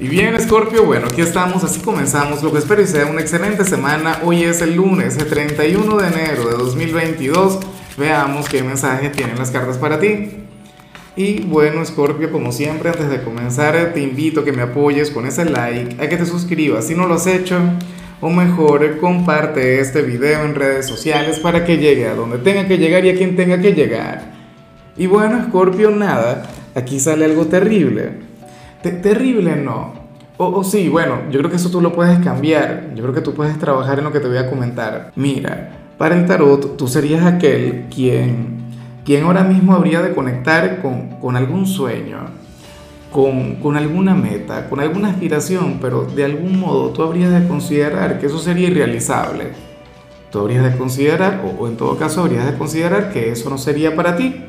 Y bien, Scorpio, bueno, aquí estamos, así comenzamos. Lo que espero y sea una excelente semana. Hoy es el lunes, el 31 de enero de 2022. Veamos qué mensaje tienen las cartas para ti. Y bueno, Scorpio, como siempre, antes de comenzar, te invito a que me apoyes con ese like, a que te suscribas si no lo has hecho, o mejor, comparte este video en redes sociales para que llegue a donde tenga que llegar y a quien tenga que llegar. Y bueno, Scorpio, nada, aquí sale algo terrible terrible no. O, sí, bueno, yo creo que eso tú lo puedes cambiar. Yo creo que tú puedes trabajar en lo que te voy a comentar. Mira, para el tarot, tú serías aquel quien, quien ahora mismo habría de conectar con, algún sueño, con, alguna meta, con alguna aspiración, pero de algún modo tú habrías de considerar que eso sería irrealizable. Tú habrías de considerar, o, o en todo caso habrías de considerar que eso no sería para ti.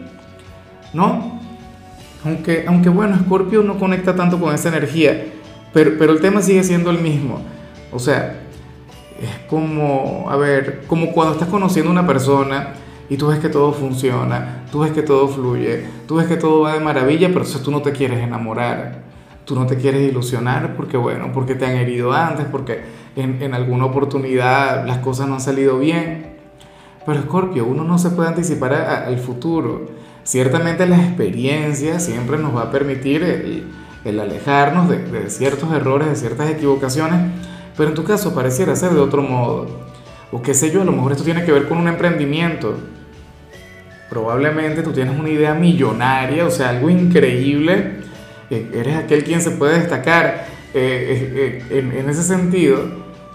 ¿No? Aunque, aunque bueno, Scorpio no conecta tanto con esa energía, pero, pero el tema sigue siendo el mismo. O sea, es como, a ver, como cuando estás conociendo a una persona y tú ves que todo funciona, tú ves que todo fluye, tú ves que todo va de maravilla, pero entonces tú no te quieres enamorar, tú no te quieres ilusionar porque, bueno, porque te han herido antes, porque en, en alguna oportunidad las cosas no han salido bien. Pero Scorpio, uno no se puede anticipar al futuro. Ciertamente la experiencia siempre nos va a permitir el, alejarnos de, ciertos errores, de ciertas equivocaciones, pero en tu caso pareciera ser de otro modo. O qué sé yo, a lo mejor esto tiene que ver con un emprendimiento. Probablemente tú tienes una idea millonaria, o sea, algo increíble. Eh, eres aquel quien se puede destacar eh, eh, en, en ese sentido.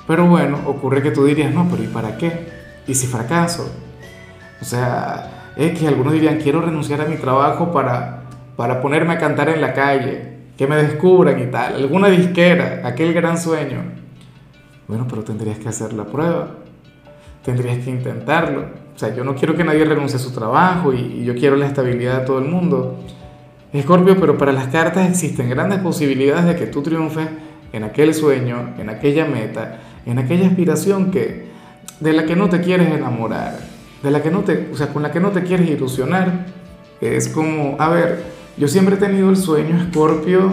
Pero bueno, ocurre que tú dirías, no, pero ¿y para qué? ¿Y si fracaso? O sea, es que algunos dirían, quiero renunciar a mi trabajo para, para ponerme a cantar en la calle, que me descubran y tal, alguna disquera, aquel gran sueño. Bueno, pero tendrías que hacer la prueba, tendrías que intentarlo. O sea, yo no quiero que nadie renuncie a su trabajo y, yo quiero la estabilidad de todo el mundo. Escorpio, pero para las cartas existen grandes posibilidades de que tú triunfes en aquel sueño, en aquella meta, en aquella aspiración que, de la que no te quieres enamorar de la que no te, o sea, con la que no te quieres ilusionar. Es como, a ver, yo siempre he tenido el sueño, Scorpio,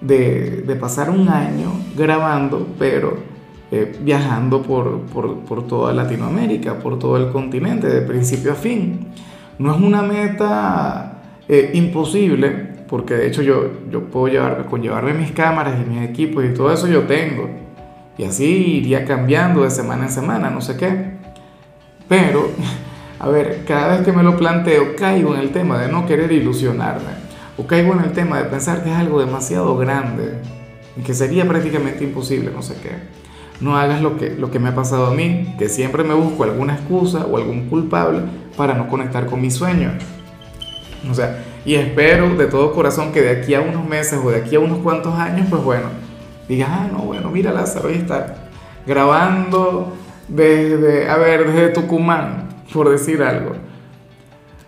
de, de pasar un año grabando, pero eh, viajando por, por, por, toda Latinoamérica, por todo el continente, de principio a fin. No es una meta eh, imposible, porque de hecho yo, yo puedo llevar, con llevarme mis cámaras y mis equipos y todo eso yo tengo. Y así iría cambiando de semana en semana, no sé qué. Pero, a ver, cada vez que me lo planteo, caigo en el tema de no querer ilusionarme. O caigo en el tema de pensar que es algo demasiado grande y que sería prácticamente imposible, no sé qué. No hagas lo que, lo que me ha pasado a mí, que siempre me busco alguna excusa o algún culpable para no conectar con mi sueño. O sea, y espero de todo corazón que de aquí a unos meses o de aquí a unos cuantos años, pues bueno, digas, ah, no, bueno, mira Lázaro, ahí está, grabando desde, a ver, desde Tucumán, por decir algo.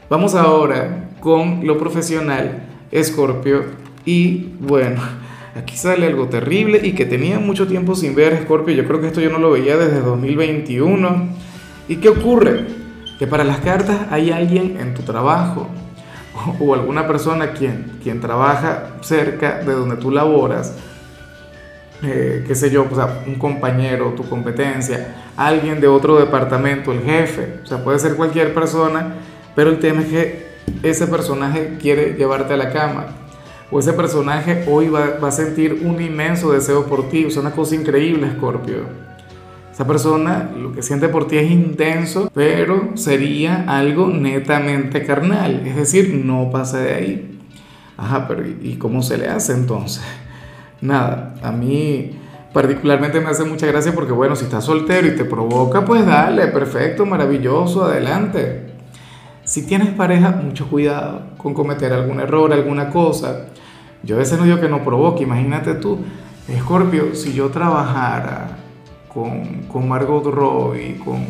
Vamos ahora con lo profesional, Escorpio. Y bueno, aquí sale algo terrible y que tenía mucho tiempo sin ver Escorpio. Yo creo que esto yo no lo veía desde 2021. ¿Y qué ocurre? Que para las cartas hay alguien en tu trabajo o, alguna persona quien, quien trabaja cerca de donde tú laboras eh, qué sé yo, o sea, un compañero, tu competencia, alguien de otro departamento, el jefe, o sea, puede ser cualquier persona, pero el tema es que ese personaje quiere llevarte a la cama, o ese personaje hoy va, va a sentir un inmenso deseo por ti, o sea, una cosa increíble, Scorpio. Esa persona lo que siente por ti es intenso, pero sería algo netamente carnal, es decir, no pasa de ahí. Ajá, pero ¿y cómo se le hace entonces? Nada, a mí particularmente me hace mucha gracia porque, bueno, si estás soltero y te provoca, pues dale, perfecto, maravilloso, adelante. Si tienes pareja, mucho cuidado con cometer algún error, alguna cosa. Yo a veces no digo que no provoque, imagínate tú, Scorpio, si yo trabajara con, con Margot Robbie, con,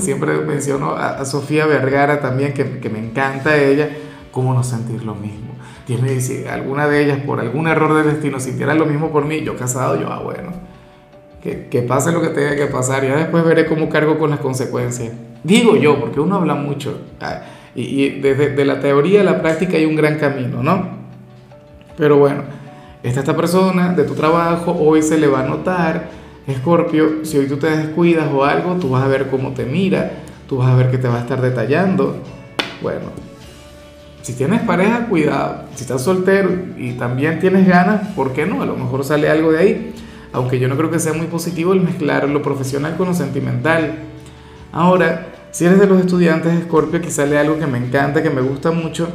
siempre menciono a, Sofía Vergara también, que, que me encanta ella, ¿cómo no sentir lo mismo? Tiene, si alguna de ellas por algún error del destino sintiera lo mismo por mí, yo casado, yo, ah, bueno, que, que pase lo que tenga que pasar, ya después veré cómo cargo con las consecuencias. Digo yo, porque uno habla mucho, ah, y, desde de la teoría a la práctica hay un gran camino, ¿no? Pero bueno, Esta, esta persona de tu trabajo hoy se le va a notar, Escorpio, si hoy tú te descuidas o algo, tú vas a ver cómo te mira, tú vas a ver que te va a estar detallando. Bueno, si tienes pareja, cuidado. Si estás soltero y también tienes ganas, ¿por qué no? A lo mejor sale algo de ahí. Aunque yo no creo que sea muy positivo el mezclar lo profesional con lo sentimental. Ahora, si eres de los estudiantes de Scorpio, aquí sale algo que me encanta, que me gusta mucho,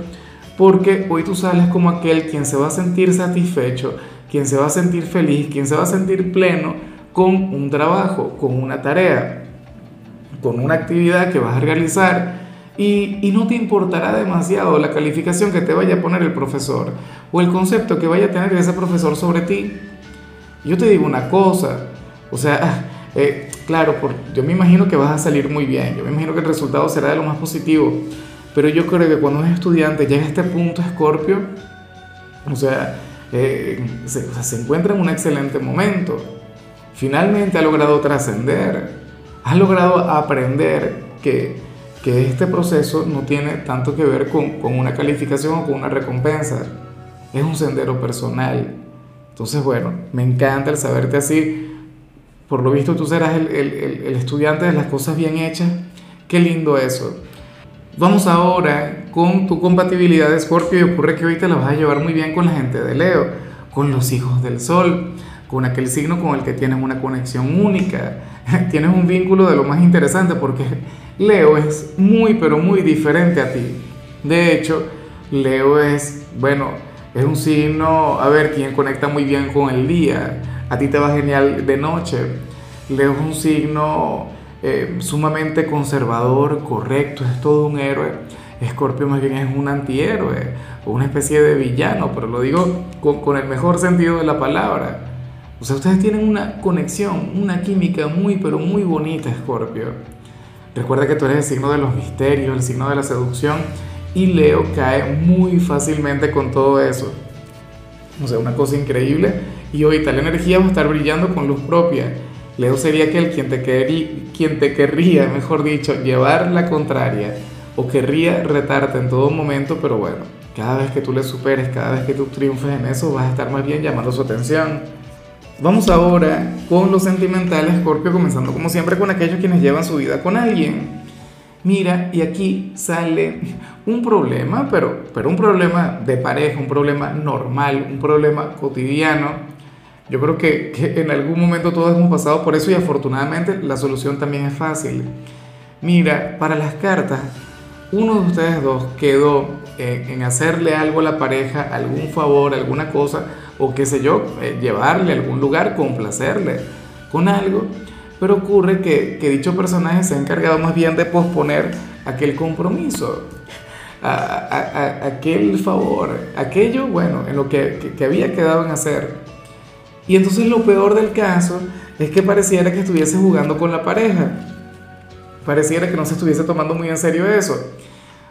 porque hoy tú sales como aquel quien se va a sentir satisfecho, quien se va a sentir feliz, quien se va a sentir pleno con un trabajo, con una tarea, con una actividad que vas a realizar y, no te importará demasiado la calificación que te vaya a poner el profesor o el concepto que vaya a tener ese profesor sobre ti. Yo te digo una cosa, o sea, eh, claro, por, yo me imagino que vas a salir muy bien, yo me imagino que el resultado será de lo más positivo, pero yo creo que cuando un estudiante llega a este punto, Escorpio, o sea, eh, se, se encuentra en un excelente momento. Finalmente ha logrado trascender, ha logrado aprender que que este proceso no tiene tanto que ver con, con, una calificación o con una recompensa, es un sendero personal. Entonces, bueno, me encanta el saberte así. Por lo visto tú serás el, el, el estudiante de las cosas bien hechas. Qué lindo eso. Vamos ahora con tu compatibilidad de Scorpio y ocurre que hoy te la vas a llevar muy bien con la gente de Leo, con los hijos del Sol, con aquel signo con el que tienes una conexión única, tienes un vínculo de lo más interesante porque Leo es muy, pero muy diferente a ti. De hecho, Leo es, bueno, es un signo, a ver, quien conecta muy bien con el día. A ti te va genial de noche. Leo es un signo eh, sumamente conservador, correcto, es todo un héroe. Escorpio más bien es un antihéroe o una especie de villano, pero lo digo con, con el mejor sentido de la palabra. O sea, ustedes tienen una conexión, una química muy, pero muy bonita, Escorpio. Recuerda que tú eres el signo de los misterios, el signo de la seducción y Leo cae muy fácilmente con todo eso. O sea, una cosa increíble y hoy tal energía va a estar brillando con luz propia. Leo sería aquel quien te, quien te querría, mejor dicho, llevar la contraria o querría retarte en todo momento, pero bueno, cada vez que tú le superes, cada vez que tú triunfes en eso, vas a estar más bien llamando su atención. Vamos ahora con los sentimentales, Scorpio, comenzando como siempre con aquellos quienes llevan su vida con alguien. Mira, y aquí sale un problema, pero, pero un problema de pareja, un problema normal, un problema cotidiano. Yo creo que, que en algún momento todos hemos pasado por eso y afortunadamente la solución también es fácil. Mira, para las cartas, uno de ustedes dos quedó en hacerle algo a la pareja, algún favor, alguna cosa, o qué sé yo, eh, llevarle a algún lugar, complacerle con algo, pero ocurre que, que, dicho personaje se ha encargado más bien de posponer aquel compromiso, a, aquel favor, aquello, bueno, en lo que, que había quedado en hacer. Y entonces lo peor del caso es que pareciera que estuviese jugando con la pareja, pareciera que no se estuviese tomando muy en serio eso.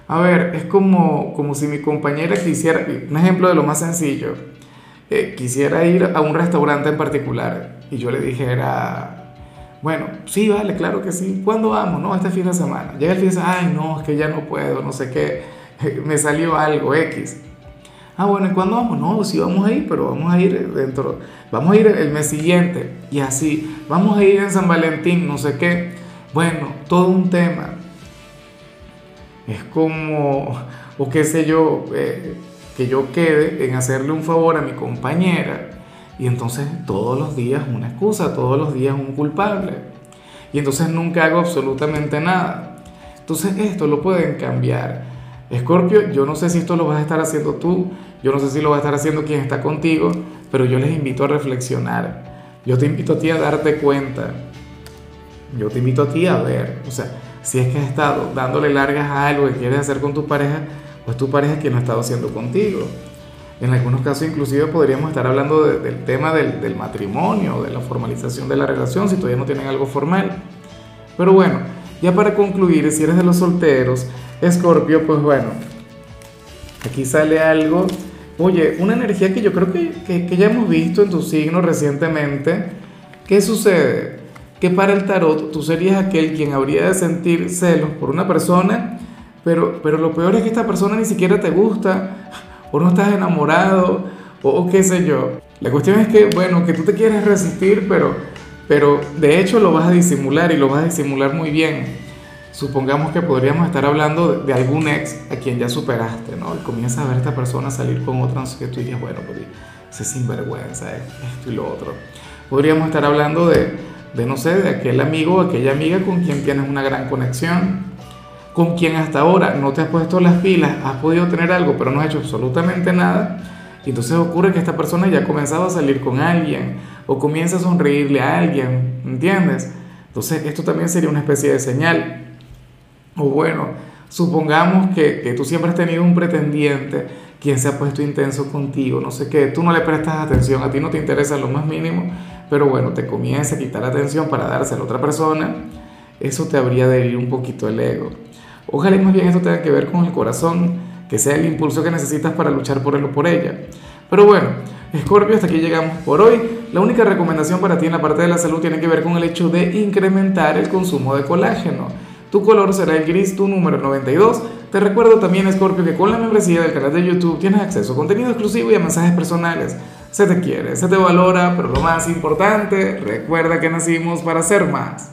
A ver, es como, como si mi compañera quisiera, un ejemplo de lo más sencillo, eh, quisiera ir a un restaurante en particular y yo le dijera, bueno, sí, vale, claro que sí, ¿cuándo vamos? No, este fin de semana. Llega el fin de semana, ay, no, es que ya no puedo, no sé qué, me salió algo X. Ah, bueno, ¿y cuándo vamos? No, sí vamos a ir, pero vamos a ir dentro, vamos a ir el mes siguiente y así, vamos a ir en San Valentín, no sé qué. Bueno, todo un tema. Es como, o qué sé yo, eh, que yo quede en hacerle un favor a mi compañera y entonces todos los días una excusa, todos los días un culpable. Y entonces nunca hago absolutamente nada. Entonces esto lo pueden cambiar. Escorpio, yo no sé si esto lo vas a estar haciendo tú, yo no sé si lo va a estar haciendo quien está contigo, pero yo les invito a reflexionar. Yo te invito a ti a darte cuenta. Yo te invito a ti a ver, o sea, si es que has estado dándole largas a algo que quieres hacer con tu pareja, pues tu pareja quien lo ha estado haciendo contigo. En algunos casos inclusive podríamos estar hablando del tema del, del, matrimonio, de la formalización de la relación, si todavía no tienen algo formal. Pero bueno, ya para concluir, si eres de los solteros, Escorpio, pues bueno, aquí sale algo, oye, una energía que yo creo que, que, que ya hemos visto en tu signo recientemente. ¿Qué sucede? Que para el tarot tú serías aquel quien habría de sentir celos por una persona pero, pero lo peor es que esta persona ni siquiera te gusta, o no estás enamorado, o, qué sé yo. La cuestión es que, bueno, que tú te quieres resistir, pero, pero de hecho lo vas a disimular y lo vas a disimular muy bien. Supongamos que podríamos estar hablando de, algún ex a quien ya superaste, ¿no? Y comienzas a ver a esta persona salir con otra, no sé qué, tú dirías, bueno, pues ese sinvergüenza, esto y lo otro. Podríamos estar hablando de, de, no sé, de aquel amigo o aquella amiga con quien tienes una gran conexión, con quien hasta ahora no te has puesto las pilas, has podido tener algo, pero no has hecho absolutamente nada. Y entonces ocurre que esta persona ya ha comenzado a salir con alguien o comienza a sonreírle a alguien, ¿entiendes? Entonces esto también sería una especie de señal. O bueno, supongamos que, que tú siempre has tenido un pretendiente quien se ha puesto intenso contigo, no sé qué, tú no le prestas atención, a ti no te interesa lo más mínimo, pero bueno, te comienza a quitar la atención para dársela a otra persona, eso te habría de herir un poquito el ego. Ojalá más bien esto tenga que ver con el corazón, que sea el impulso que necesitas para luchar por él o por ella. Pero bueno, Scorpio, hasta aquí llegamos por hoy. La única recomendación para ti en la parte de la salud tiene que ver con el hecho de incrementar el consumo de colágeno. Tu color será el gris, tu número 92. Te recuerdo también, Scorpio, que con la membresía del canal de YouTube tienes acceso a contenido exclusivo y a mensajes personales. Se te quiere, se te valora, pero lo más importante, recuerda que nacimos para ser más.